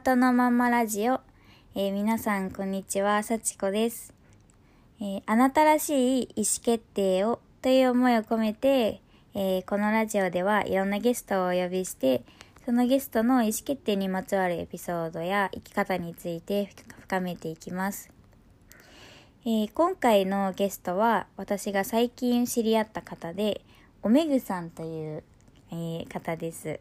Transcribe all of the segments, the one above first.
ハートのまんまラジオ、えー皆さんこんにちは、さちこです、えーあなたらしい意思決定をという思いを込めて、えーこのラジオではいろんなゲストをお呼びして、そのゲストの意思決定にまつわるエピソードや生き方について深めていきます。えー今回のゲストは私が最近知り合った方でおめぐさんという、えー方です、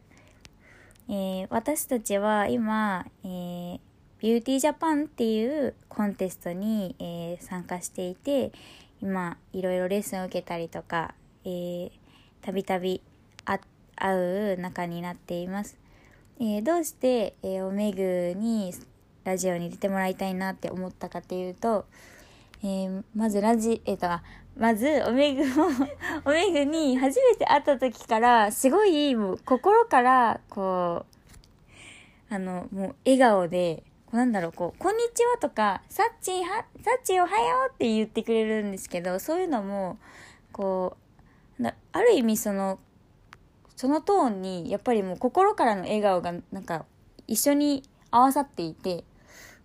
えー私たちは今、えービューティージャパンっていうコンテストに、えー参加していて今いろいろレッスンを受けたりとかえーたびたび会う仲になっています、えーどうして、えーおめぐにラジオに出てもらいたいなって思ったかっていうと、えーまずラジ、えっ、と、まず、おめぐを、おめぐに初めて会った時から、すごい、もう、心から、こう、あの、もう、笑顔で、こうなんだろう、こう、こんにちはとか、さっちは、さっちおはようって言ってくれるんですけど、そういうのも、こう、ある意味その、そのトーンに、やっぱりもう心からの笑顔が、なんか、一緒に合わさっていて、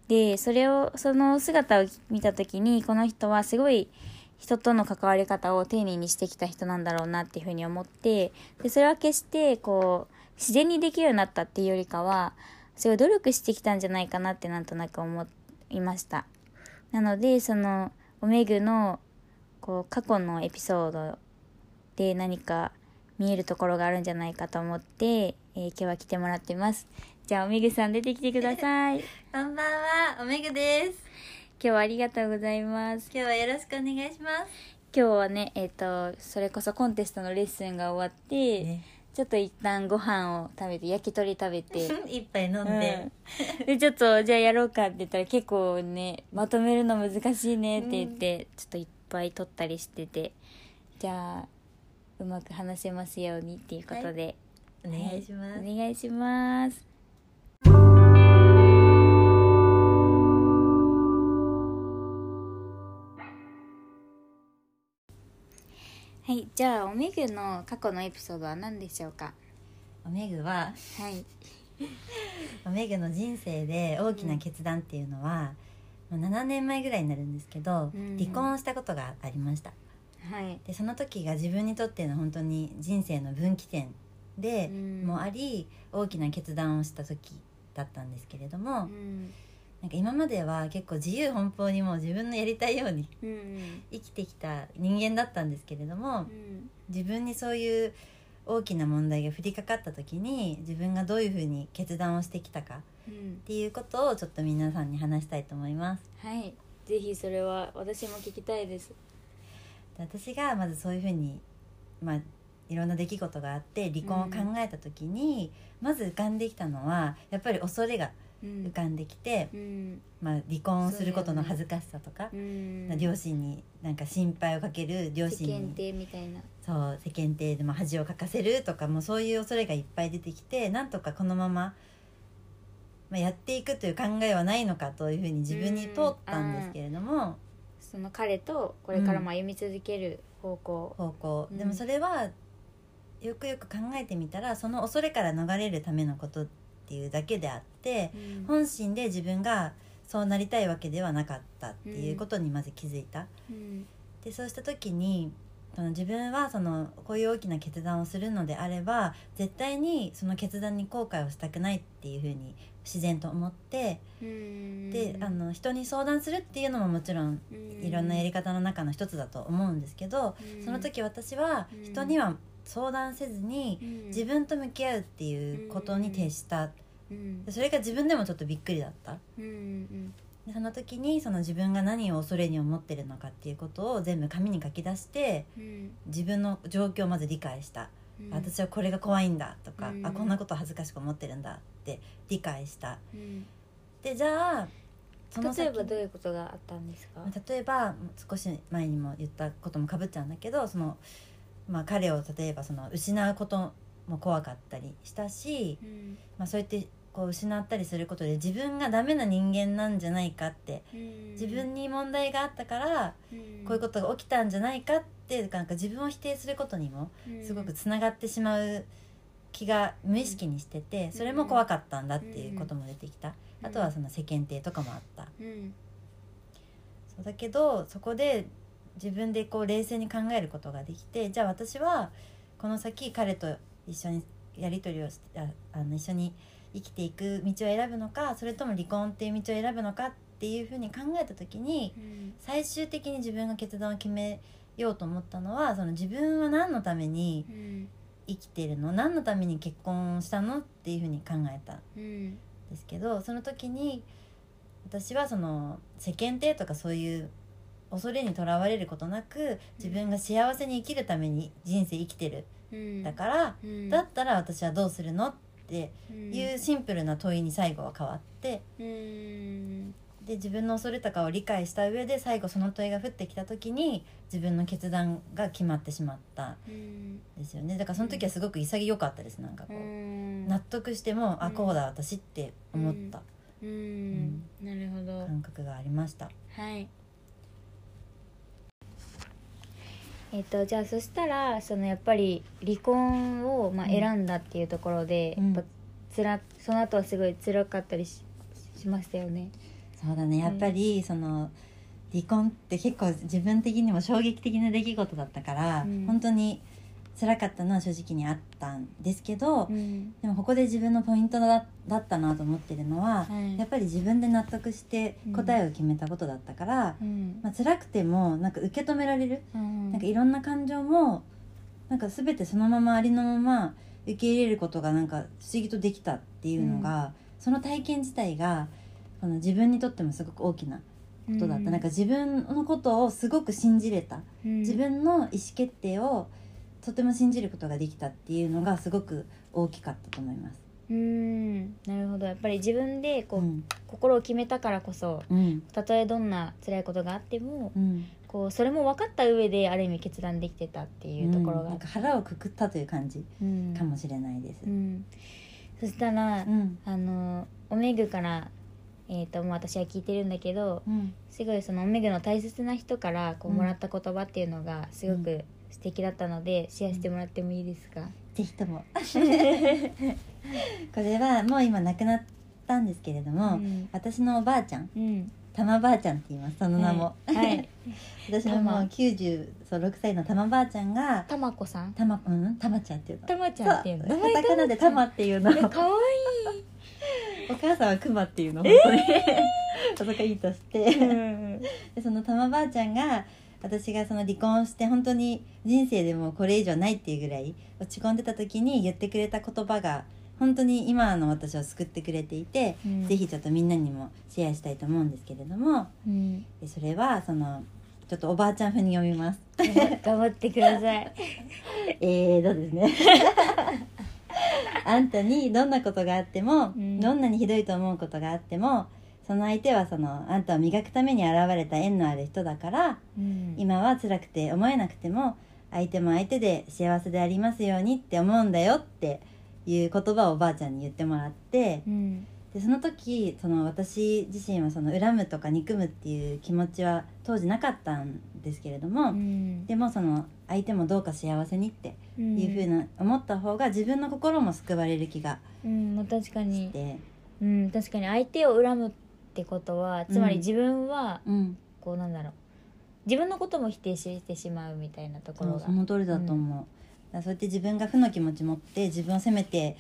でそれをその姿を見た時にこの人はすごい人との関わり方を丁寧にしてきた人なんだろうなっていうふうに思ってでそれは決してこう自然にできるようになったっていうよりかはすごい努力してきたんじゃないかなってなんとなく思いました。なのでそのおめぐのこう過去のエピソードで何か見えるところがあるんじゃないかと思って、えー今日は来てもらってます。じゃあおめぐさん出てきてください こんばんは、おめぐです。今日はありがとうございます。今日はよろしくお願いします。今日はね、えっ、と、それこそコンテストのレッスンが終わって、ちょっと一旦ご飯を食べて、焼き鳥食べて、一杯飲んで、うんで、ちょっと、じゃあやろうかって言ったら結構ね、まとめるの難しいねって言って、ちょっといっぱい取ったりしてて、じゃあ、うまく話せますようにっていうことで、お願いします。はいお願いします。はい、じゃあおめぐの過去のエピソードは何でしょうか？おめぐは、はい。おめぐの人生で大きな決断っていうのは、もう7年前ぐらいになるんですけど、うん離婚をしたことがありました。はい。で、その時が自分にとっての本当に人生の分岐点でうんもあり、大きな決断をした時だったんですけれども、うん。なんか今までは結構自由奔放にもう自分のやりたいようにうん。生きてきた人間だったんですけれども、うん。自分にそういう大きな問題が降りかかった時に自分がどういうふうに決断をしてきたかうんっ。ていうことをちょっと皆さんに話したいと思いますはい。ぜひそれは私も聞きたいです。で私がまずそういうふうにまあいろんな出来事があって離婚を考えた時に、まず浮かんできたのはやっぱり恐れがうん浮かんできて、うん。まあ、離婚をすることの恥ずかしさとか、うん。両親になんか心配をかける両親世間に体みたいな。そう世間体でも恥をかかせるとかもうそういう恐れがいっぱい出てきてなんとかこのまま、まあ、やっていくという考えはないのかというふうに自分に通ったんですけれども、その彼とこれからも歩み続ける方向。方向、うんでもそれはよくよく考えてみたらその恐れから逃れるためのことっていうだけであってうん本心で自分がそうなりたいわけではなかったっていうことにまず気づいた。うん。でそうした時にその自分はそのこういう大きな決断をするのであれば絶対にその決断に後悔をしたくないっていうふうに自然と思って、うん。であの人に相談するっていうのももちろんいろんなやり方の中の一つだと思うんですけど、その時私はうん人には相談せずにうん。自分と向き合うっていうことに徹した。うん。でそれが自分でもちょっとびっくりだった。うんうんでその時にその自分が何を恐れに思ってるのかっていうことを全部紙に書き出してうん。自分の状況をまず理解した、うん。私はこれが怖いんだとか、うん。あこんなこと恥ずかしく思ってるんだって理解した。うん。でじゃあその先例えばどういうことがあったんですか？例えば少し前にも言ったこともかぶっちゃうんだけどその、まあ、彼を例えばその失うことも怖かったりしたし、うん。まあ、そうやってこう失ったりすることで自分がダメな人間なんじゃないかってうん。自分に問題があったからうん。こういうことが起きたんじゃないかってなんか自分を否定することにもすごくつながってしまう気が無意識にしててそれも怖かったんだっていうことも出てきた、うん。あとはその世間体とかもあった、うん。そうだけどそこで自分でこう冷静に考えることができてじゃあ私はこの先彼と一緒にやり取りをしてああの一緒に生きていく道を選ぶのかそれとも離婚っていう道を選ぶのかっていうふうに考えた時にうん。最終的に自分が決断を決めようと思ったのはその自分は何のためにうん。生きてるの？何のために結婚したの？っていうふうに考えたんうん。ですけどその時に私はその世間体とかそういう恐れにとらわれることなく自分が幸せに生きるために人生生きてる。うん。だから、うん。だったら私はどうするのってうん。いうシンプルな問いに最後は変わってうん。で自分の恐れとかを理解した上で最後その問いが降ってきた時に自分の決断が決まってしまったですよね。だからその時はすごく潔かったですなんかこう、うん。納得しても、あうんこうだ私って思った。うん。なるほど。感覚がありました。はいえっとじゃあそしたらそのやっぱり離婚をまあうん。選んだっていうところで、うん。やっぱつらその後はすごい辛かったりししましたよね。そうだね。やっぱりその離婚って結構自分的にも衝撃的な出来事だったから、うん。本当に辛かったのは正直にあったんですけど、うん。でもここで自分のポイントだだったなと思ってるのは、はい。やっぱり自分で納得して答えを決めたことだったから、うん。まあ辛くてもなんか受け止められる、うん。なんかいろんな感情もなんか全てそのままありのまま受け入れることがなんか不思議とできたっていうのが、その体験自体がこの自分にとってもすごく大きなことだった、なんか自分のことをすごく信じれた、うん。自分の意思決定をとても信じることができたっていうのがすごく大きかったと思います。うん。なるほど。やっぱり自分でこう、うん。心を決めたからこそうん。たとえどんな辛いことがあってもうん、こうそれも分かった上である意味決断できてたっていうところが、うん。なんか腹をくくったという感じうん。かもしれないです。うん。そしたら、うん。あのおめぐから、えーともう私は聞いてるんだけどうん。すごいそのおめぐの大切な人からこううん。もらった言葉っていうのがすごく素敵だったので、シェアしてもらってもいいですか、ぜひとも。これはもう今亡くなったんですけれども、うん。私のおばあちゃんうん。たまばあちゃんって言いますその名も、はい。は い私のもうたま96歳のたまばあちゃんがたまこさん。たまうん？たまちゃんっていうの。たまちゃんっていうの。カタカナでたまっていうの。えかわ お母さんはくまっていうの本当に、そこいいとして。いい、うんでそのたまばあちゃんが私がその離婚して本当に人生でもこれ以上ないっていうぐらい落ち込んでた時に言ってくれた言葉が本当に今の私を救ってくれていて、うん。ぜひちょっとみんなにもシェアしたいと思うんですけれどもうん。でそれはそのちょっとおばあちゃん風に読みます。頑張ってください。えーとですね。あんたにどんなことがあっても、うん。どんなにひどいと思うことがあってもその相手はそのあんたを磨くために現れた縁のある人だからうん。今は辛くて思えなくても相手も相手で幸せでありますようにって思うんだよっていう言葉をおばあちゃんに言ってもらってうん。でその時その私自身はその恨むとか憎むっていう気持ちは当時なかったんですけれども、うん。でもその相手もどうか幸せにってうん。いうふうな思った方が自分の心も救われる気がうんまあ確かしにて、うん確かに相手を恨むってことはつまりうん自分はうん、こうなんだろう。自分のことも否定してしまうみたいなところが。その通りだと思う、だからそうやって自分が負の気持ち持って自分を責めて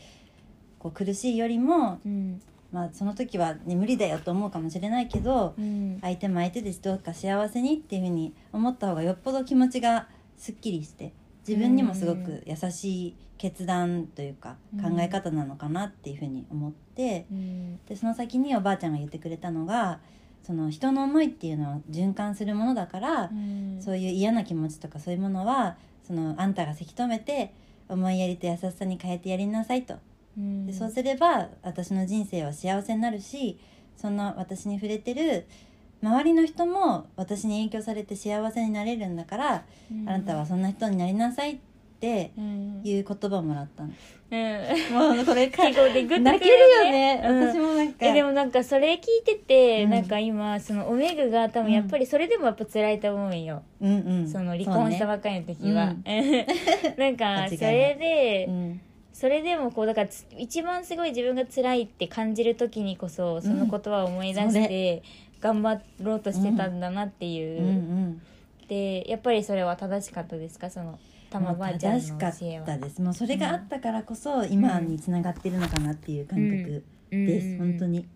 こう苦しいよりも、うん。まあ、その時は、ね、無理だよと思うかもしれないけどうん。相手も相手ですどうか幸せにっていうふうに思った方がよっぽど気持ちがすっきりして自分にもすごく優しい決断というかうん。考え方なのかなっていうふうに思って。うん。でその先におばあちゃんが言ってくれたのがその人の思いっていうのは循環するものだから、うん。そういう嫌な気持ちとかそういうものはそのあんたがせき止めて思いやりと優しさに変えてやりなさいと。うん。でそうすれば私の人生は幸せになるしそんな私に触れてる周りの人も私に影響されて幸せになれるんだから、うん。あなたはそんな人になりなさいってうん。いう言葉をもらったの、うん。もうこれる泣けるよね、うん。私もなんか。えでもなんかそれ聞いてて、うん。なんか今そのおめぐが多分やっぱりそれでもやっぱ辛いと思うんよ、うんうん。その離婚したばかりの時は、なんか それで、うん。それでもこうだからつ一番すごい自分が辛いって感じる時にこそその言葉を思い出して頑張ろうとしてたんだなっていう、うん。うんでやっぱりそれは正しかったですか？その玉ばあちゃんの正しか教えはったです。もうそれがあったからこそ今につながってるのかなっていう感覚です、うん。本当に。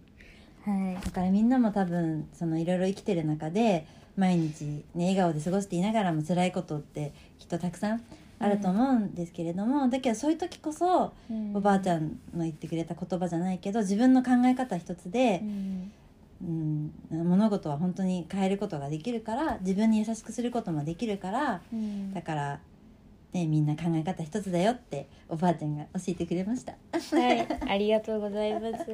はい。だからみんなも多分そのいろいろ生きてる中で毎日、ね、笑顔で過ごしていながらも辛いことってきっとたくさんあると思うんですけれども、だけどそういう時こそおばあちゃんの言ってくれた言葉じゃないけど自分の考え方一つでう、んうん、物事は本当に変えることができるから自分に優しくすることもできるからうん。だから、ね、みんな考え方一つだよっておばあちゃんが教えてくれました。はい、ありがとうございます。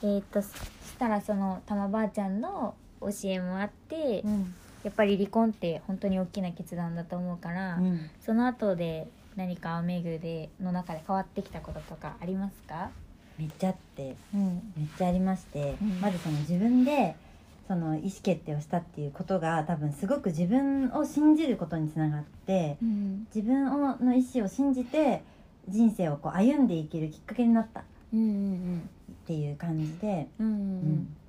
えっとそしたらそのたまばあちゃんの教えもあって、うん。やっぱり離婚って本当に大きな決断だと思うから、うん。その後で何かアメグでの中で変わってきたこととかありますか？めっちゃあってうん。めっちゃありまして、うん。まずその自分でその意思決定をしたっていうことが多分すごく自分を信じることにつながってうん。自分をの意思を信じて人生をこう歩んでいけるきっかけになった。っうんうん。ていう感じで、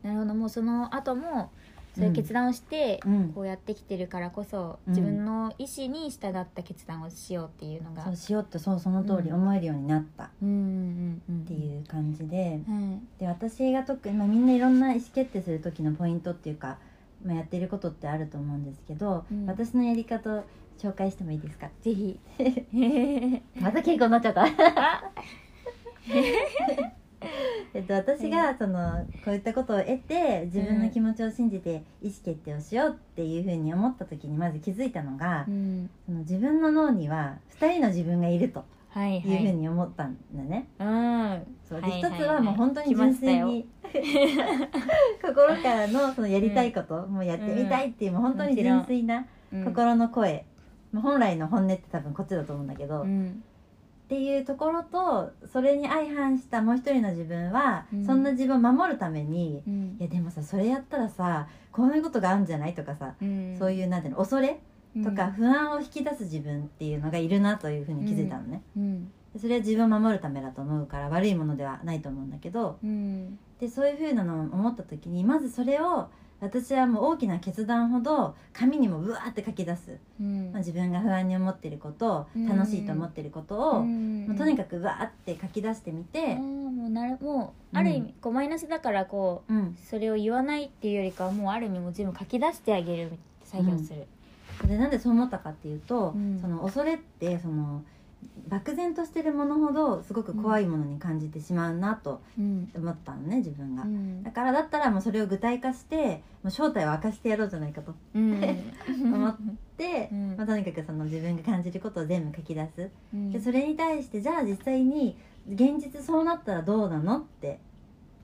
なるほど。もうその後もそういう決断をして、うん、こうやってきてるからこそうん。自分の意思に従った決断をしようっていうのがそうしようってそうその通りうん。思えるようになった。っうんうんうん。ていう感じで、はい。で私が特に、まあ、みんないろんな意思決定する時のポイントっていうか、まあ、やってることってあると思うんですけど、うん。私のやり方を紹介してもいいですか？ぜひ。また稽古になっちゃった えっと、私がそのこういったことを得て自分の気持ちを信じて意思決定をしようっていうふうに思った時にまず気づいたのが、うん。その自分の脳には2人の自分がいるとはいい。うふうはいに思ったんだね。うん。そう。ではいはい一つはもう本当に純粋に 心からのそのやりたいこと、もうやってみたいっていうもう本当に純粋なうん。心の声、もう本来の本音って多分こっちだと思うんだけど、っうんていうところとそれに相反したもう一人の自分は、うん。そんな自分を守るためにうん。いやでもさそれやったらさこういうことがあるんじゃないとかさ、うん。そういうなんていうの恐れとか不安を引き出す自分っていうのがいるなというふうに気づいたのね、それは自分を守るためだと思うから悪いものではないと思うんだけどうん。でそういうふうなのを思った時にまずそれを私はもう大きな決断ほど紙にもブワーって書き出す、うん。まあ、自分が不安に思ってることうん。楽しいと思ってることを、うん。もうとにかくバーって書き出してみて。あー、もうなるもうある意味、こうマイナスだからこううん、それを言わないっていうよりかはもうある意味もう全部書き出してあげる作業する、でなんでそう思ったかっていうと、うん。その恐れってその漠然としてるものほどすごく怖いものに感じてしまうなとうん思ったのね自分が、うん。だからだったらもうそれを具体化してもう正体を明かしてやろうじゃないかとうん。思で、うん。まあ、とにかくその自分が感じることを全部書き出す。うん。でそれに対してじゃあ実際に現実そうなったらどうなのって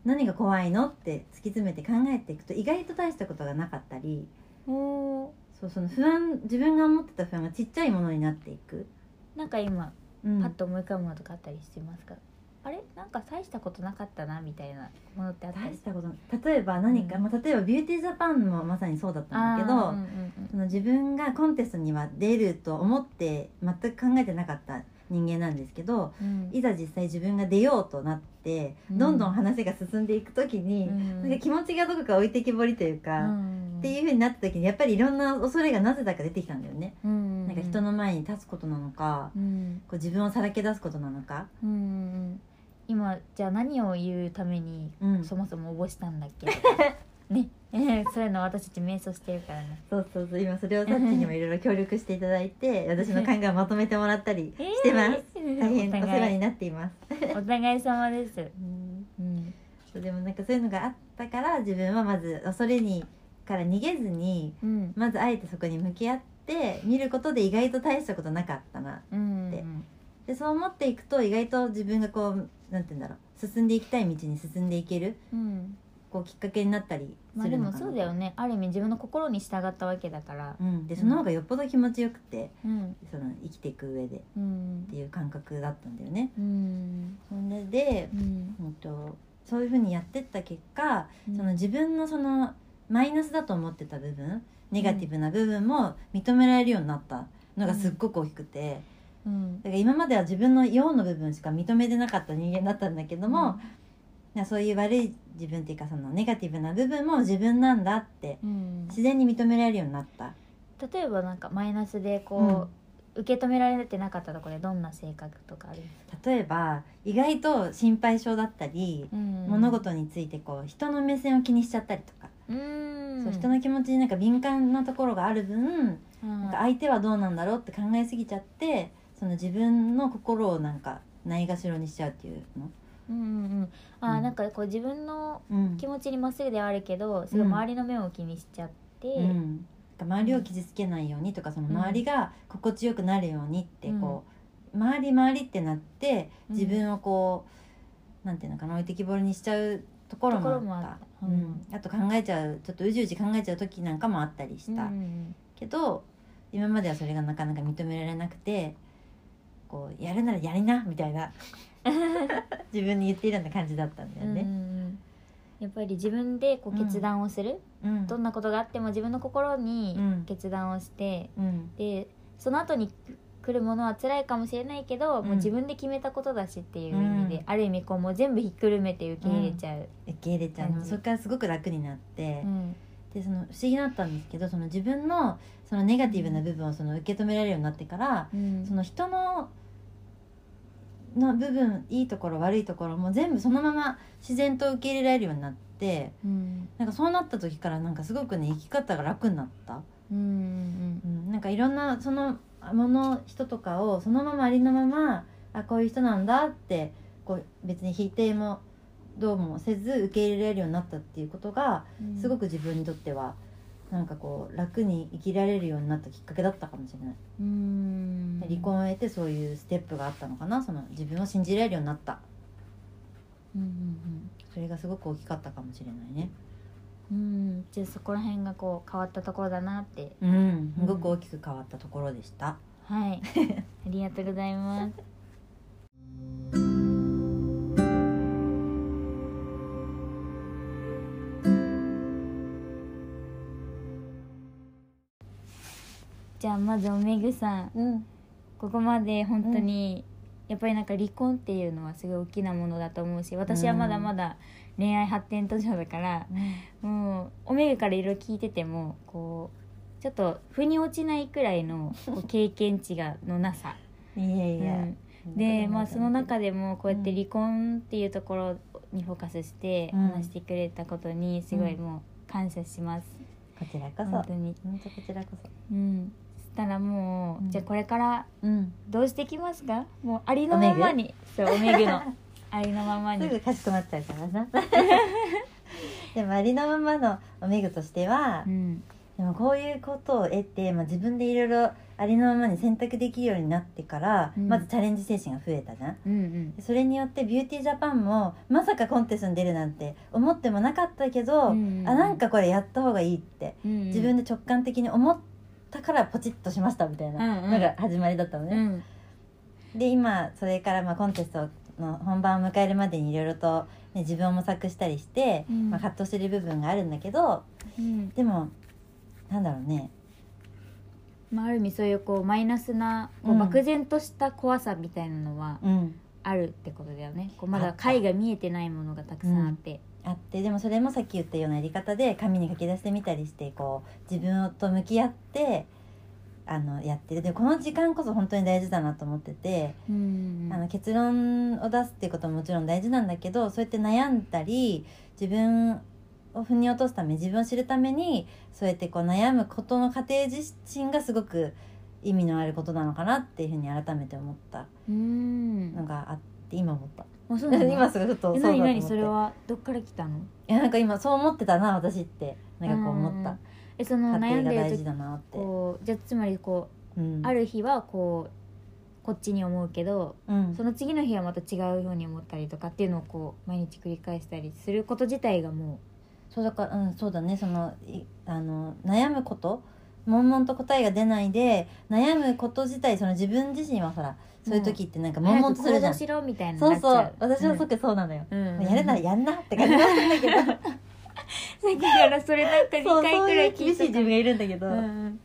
何が怖いのって突き詰めて考えていくと意外と大したことがなかったり。そうその不安自分が思ってた不安がちっちゃいものになっていく、なんか今うん。パッと思い浮かぶものとかあったりしてますか、あれ？なんか大したことなかったなみたいなものってあったり？大したこと。例えば何か、うん。まあ、例えばビューティージャパンもまさにそうだったんだけど、あーうんうん。その自分がコンテストには出ると思って全く考えてなかった人間なんですけどうん。いざ実際自分が出ようとなって、うん。どんどん話が進んでいく時に、うん。なんか気持ちがどこか置いてきぼりというか、うん。っていう風になった時にやっぱりいろんな恐れがなぜだか出てきたんだよね、うん。なんか人の前に立つことなのか、うん。こう自分をさらけ出すことなのか、今じゃあ何を言うためにうん、そもそも応募したんだっけ？ね。え ーそういうの私たち瞑想してるからね。そうそうそう。今それをさっちにもいろいろ協力していただいて 私の考えをまとめてもらったり してます、大変お世話になっています、お互い様です。うん。うん。そうでもなんかそういうのがあったから自分はまず恐れにから逃げずにうん。まずあえてそこに向き合って見ることで意外と大したことなかったなうんででそう思っていくと意外と自分がこうなんて言うんだろう。進んでいきたい道に進んでいける。うんこうきっかけになったりまするのかなそうだよね。ある意味自分の心に従ったわけだから。うん、でその方がよっぽど気持ちよくて、うん。その生きていく上でっうん。ていう感覚だったんだよね。うん。それで、うん。うん、とそういうふうにやってった結果、うん。その自分のそのマイナスだと思ってた部分ネガティブな部分も認められるようになったのがすっごく大きくて、うん。だから今までは自分の陽の部分しか認めてなかった人間だったんだけども、そういう悪い自分っていうかそのネガティブな部分も自分なんだってうん。自然に認められるようになった。例えばなんかマイナスでこう、受け止められてなかったところでどんな性格とかある例えば意外と心配性だったり、うん。物事についてこう人の目線を気にしちゃったりとか、うん。そう人の気持ちになんか敏感なところがある分、うん。なんか相手はどうなんだろうって考えすぎちゃってその自分の心をなんかないがしろにしちゃうっていうの。うんうんうん。あー、うん。なんかこう自分のうん。気持ちにまっすぐではあるけどすごい周りの目を気にしちゃって、うん、周りを傷つけないようにとかその周りが心地よくなるようにってこう、周り周りってなってうん。自分をこう、なんていうのかな置いてきぼりにしちゃうところもあった。ところもあった。ううん。ん、あと考えちゃうちょっとうじうじ考えちゃう時なんかもあったりした、うん。けど今まではそれがなかなか認められなくてこうやるならやりなみたいな 自分に言っているような感じだったんだよね。んやっぱり自分でこう決断をする、うん。どんなことがあっても自分の心にうん。決断をして、うん。でその後に来るものは辛いかもしれないけど、うん。もう自分で決めたことだしっていう意味で、うん。ある意味こうもう全部ひっくるめて受け入れちゃう、受け入れちゃう、そこからすごく楽になって、うん。でその不思議だったんですけどその自分のそのネガティブな部分をその受け止められるようになってから、うん。その人のの部分いいところ悪いところも全部そのまま自然と受け入れられるようになってうん。なんかそうなった時からなんかすごくね生き方が楽になった、うんうんうん、なんかいろんなそのもの人とかをそのままありのままあこういう人なんだってこう別に否定もどうもせず受け入れられるようになったっていうことがうん。すごく自分にとってはなんかこう楽に生きられるようになったきっかけだったかもしれない、うん。離婚を得てそういうステップがあったのかな。その自分を信じられるようになった。うんうんそれがすごく大きかったかもしれないね。うんうん。じゃあそこら辺がこう変わったところだなって。うん。すごく大きく変わったところでした、はい。ありがとうございますじゃあまずおめぐさんうん。ここまで本当に、やっぱりなんか離婚っていうのはすごい大きなものだと思うし私はまだまだ恋愛発展途上だから、もうおめぐからいろいろ聞いててもこうちょっと腑に落ちないくらいの 経験値がのなさ、いやいや、うん。でまあその中でもこうやって離婚っていうところにフォーカスしてうん。話してくれたことにすごいもう感謝します、こちらこそ。本当に。本当こちらこそ。うんそしたらもう、うん。じゃあこれからうん。どうしていきますか？もうありのままに。そう おめぐの。ありのままに。すぐかしこまっちゃうからな。でもありのままのおめぐとしては、うん。でもこういうことを得て、まあ、自分でいろいろありのままに選択できるようになってから、うん。まずチャレンジ精神が増えたじゃん。うんうん。でそれによってビューティージャパンもまさかコンテストに出るなんて思ってもなかったけど、うん。あなんかこれやった方がいいって。うんうん。自分で直感的に思ったからポチッとしましたみたいなうんうん。のが始まりだったのね。うん。で今それからまあコンテストの本番を迎えるまでにいろいろと、ね、自分を模索したりして、うん。まあ、葛藤してる部分があるんだけどうん。でもなんだろうね。まあ、ある意味そういうこうマイナスなこううん。漠然とした怖さみたいなのはうん。あるってことだよね。こうまだ解が見えてないものがたくさんあって、あってでもそれもさっき言ったようなやり方で紙に書き出してみたりしてこう自分と向き合ってあのやってる。でこの時間こそ本当に大事だなと思ってて、うんあの結論を出すっていうことももちろん大事なんだけどそうやって悩んだり自分を腑に落とすため自分を知るためにそうやってこう悩むことの過程自身がすごく意味のあることなのかなっていうふうに改めて思ったうん。のがあって今思った。あそうなの今すぐふとえそうだと思って。何何？それはどっから来たの？いやなんか今そう思ってたな私って。なんかこう思った、うんえその家庭が大事悩んでる時だなって、こうじゃあつまりこうある日はこうこっちに思うけどうん。その次の日はまた違うように思ったりとかっていうのをこう毎日繰り返したりすること自体がもそうだからうんそうだね。そのいあの悩むこと悶々と答えが出ないで悩むこと自体その自分自身はほらそういう時ってなんかう悶々とするじゃん。しろみたいなそうそう。私はそっくそうなのよ、うんうん。やるならやんなって感じなんだけど。きからそれなんか。2そう回くらい 厳しい自分がいるんだけど、うん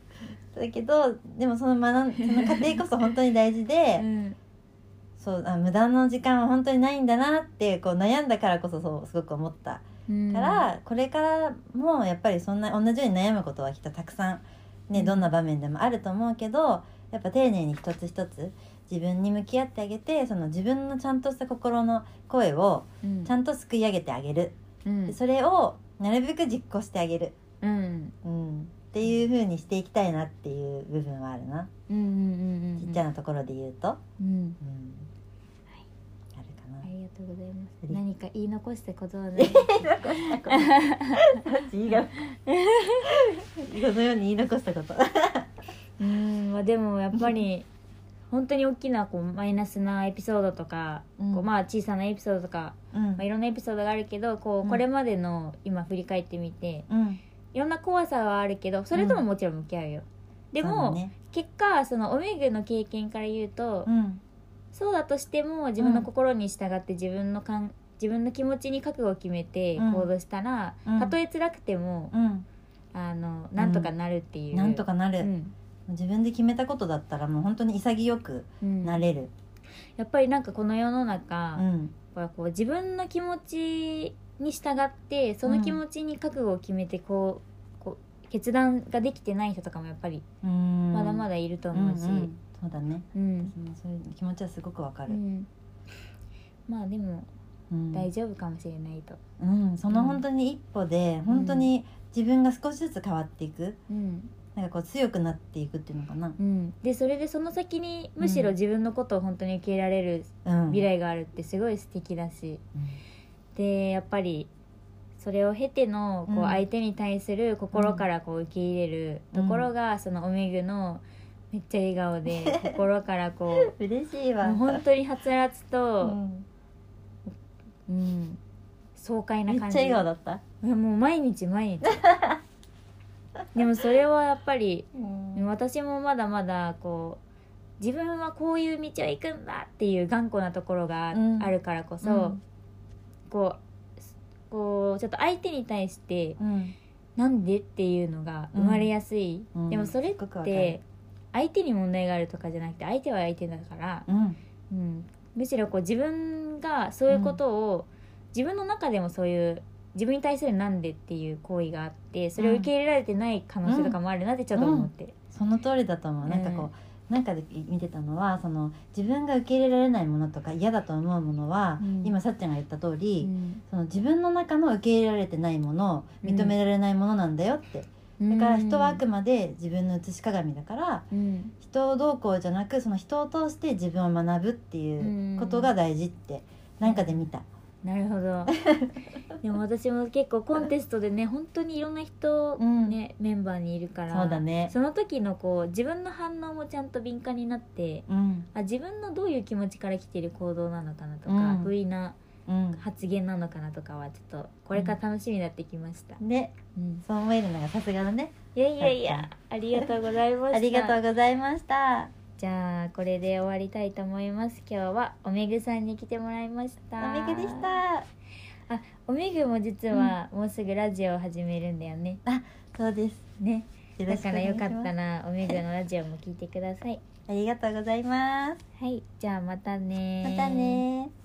だけどでもその学んその過程こそ本当に大事で、うん。そうあ無駄の時間は本当にないんだなってこう悩んだからこそそうすごく思ったうん。から、これからもやっぱりそんな同じように悩むことはきっとたくさん、ね、うん。どんな場面でもあると思うけどやっぱ丁寧に一つ一つ自分に向き合ってあげてその自分のちゃんとした心の声をうん。ちゃんとすくい上げてあげる、うん。でそれをなるべく実行してあげる、うん。うん、っていう風にしていきたいなっていう部分はあるな、うんうんうんうん。ちっちゃなところで言うと、うん。うんとうございます。何か言い残したことはない？いいがこのように言い残したこと。うんまあでもやっぱり本当に大きなこうマイナスなエピソードとか、うん。こうまあ小さなエピソードとか、うん。まあ、いろんなエピソードがあるけどこうこれまでの今振り返ってみてうん。いろんな怖さはあるけどそれとももちろん向き合うよ、でもね。結果そのオメグの経験から言うと、うんそうだとしても自分の心に従って自分のかん自分の気持ちに覚悟を決めてうん。行動したら、うん。たとえ辛くても、うん。あのなんとかなるっていう、なんとかなる、うん。自分で決めたことだったらもう本当に潔くうん。なれる、やっぱりなんかこの世の中、うん。こう自分の気持ちに従ってその気持ちに覚悟を決めてこう,、こう決断ができてない人とかもやっぱりうん。まだまだいると思うし、んんそうだね。うん。私もそういう気持ちはすごくわかる、うん。まあでもうん。大丈夫かもしれないと、うん、その本当に一歩で本当に自分が少しずつ変わっていく。うん。なんかこう強くなっていくっていうのかな、うん、でそれでその先にむしろ自分のことを本当に受け入れられるうん、未来があるってすごい素敵だし。でやっぱりそれを経てのこうん。う相手に対する心からこう受け入れるところがそのおめぐのめっちゃ笑顔で 心からこうん嬉しいうわ。もう本当にはつらつうと、ん。うん、爽快なめっちゃ感じ笑顔だった、いやもう毎日毎日。でもそれはやっぱりうん。私もまだまだこう自分はこういう道を行くんだっていう頑固なところがうん。あるからこそ、うん。こうこうちょっと相手に対してうん。なんでっていうのが生まれやすい、うん。でもそれって相手に問題があるとかじゃなくて相手は相手だから、うん。うん、むしろこう自分がそういうことを、自分の中でもそういう自分に対するなんでっていう行為があってそれを受け入れられてない可能性とかもあるなってちょっと思って、その通りだと思う、なんかこうなんかで見てたのはその自分が受け入れられないものとか嫌だと思うものは、うん。今さっちゃんが言った通り、うん。その自分の中の受け入れられてないもの認められないものなんだよって、うんだから人はあくまで自分の写し鏡だからうん。人をどうこうじゃなくその人を通して自分を学ぶっていうことが大事ってなんかで見た。なるほど。でも私も結構コンテストでね本当にいろんな人、うん。ねメンバーにいるからそうだね。その時のこう自分の反応もちゃんと敏感になってうん。あ自分のどういう気持ちから来てる行動なのかなとか、うん。不意なうん、発言なのかなとかはちょっとこれから楽しみになってきました、でうん。そう思えるのがさすがだね。いやいやいやありがとうございました。ありがとうございました。じゃあこれで終わりたいと思います。今日はおめぐさんに来てもらいました。おめぐでした。あおめぐも実はもうすぐラジオを始めるんだよね、そうですね。だよろしくおからよか願いします。ったらおめぐのラジオも聞いてください。ありがとうございます。はい。じゃあまたねまたね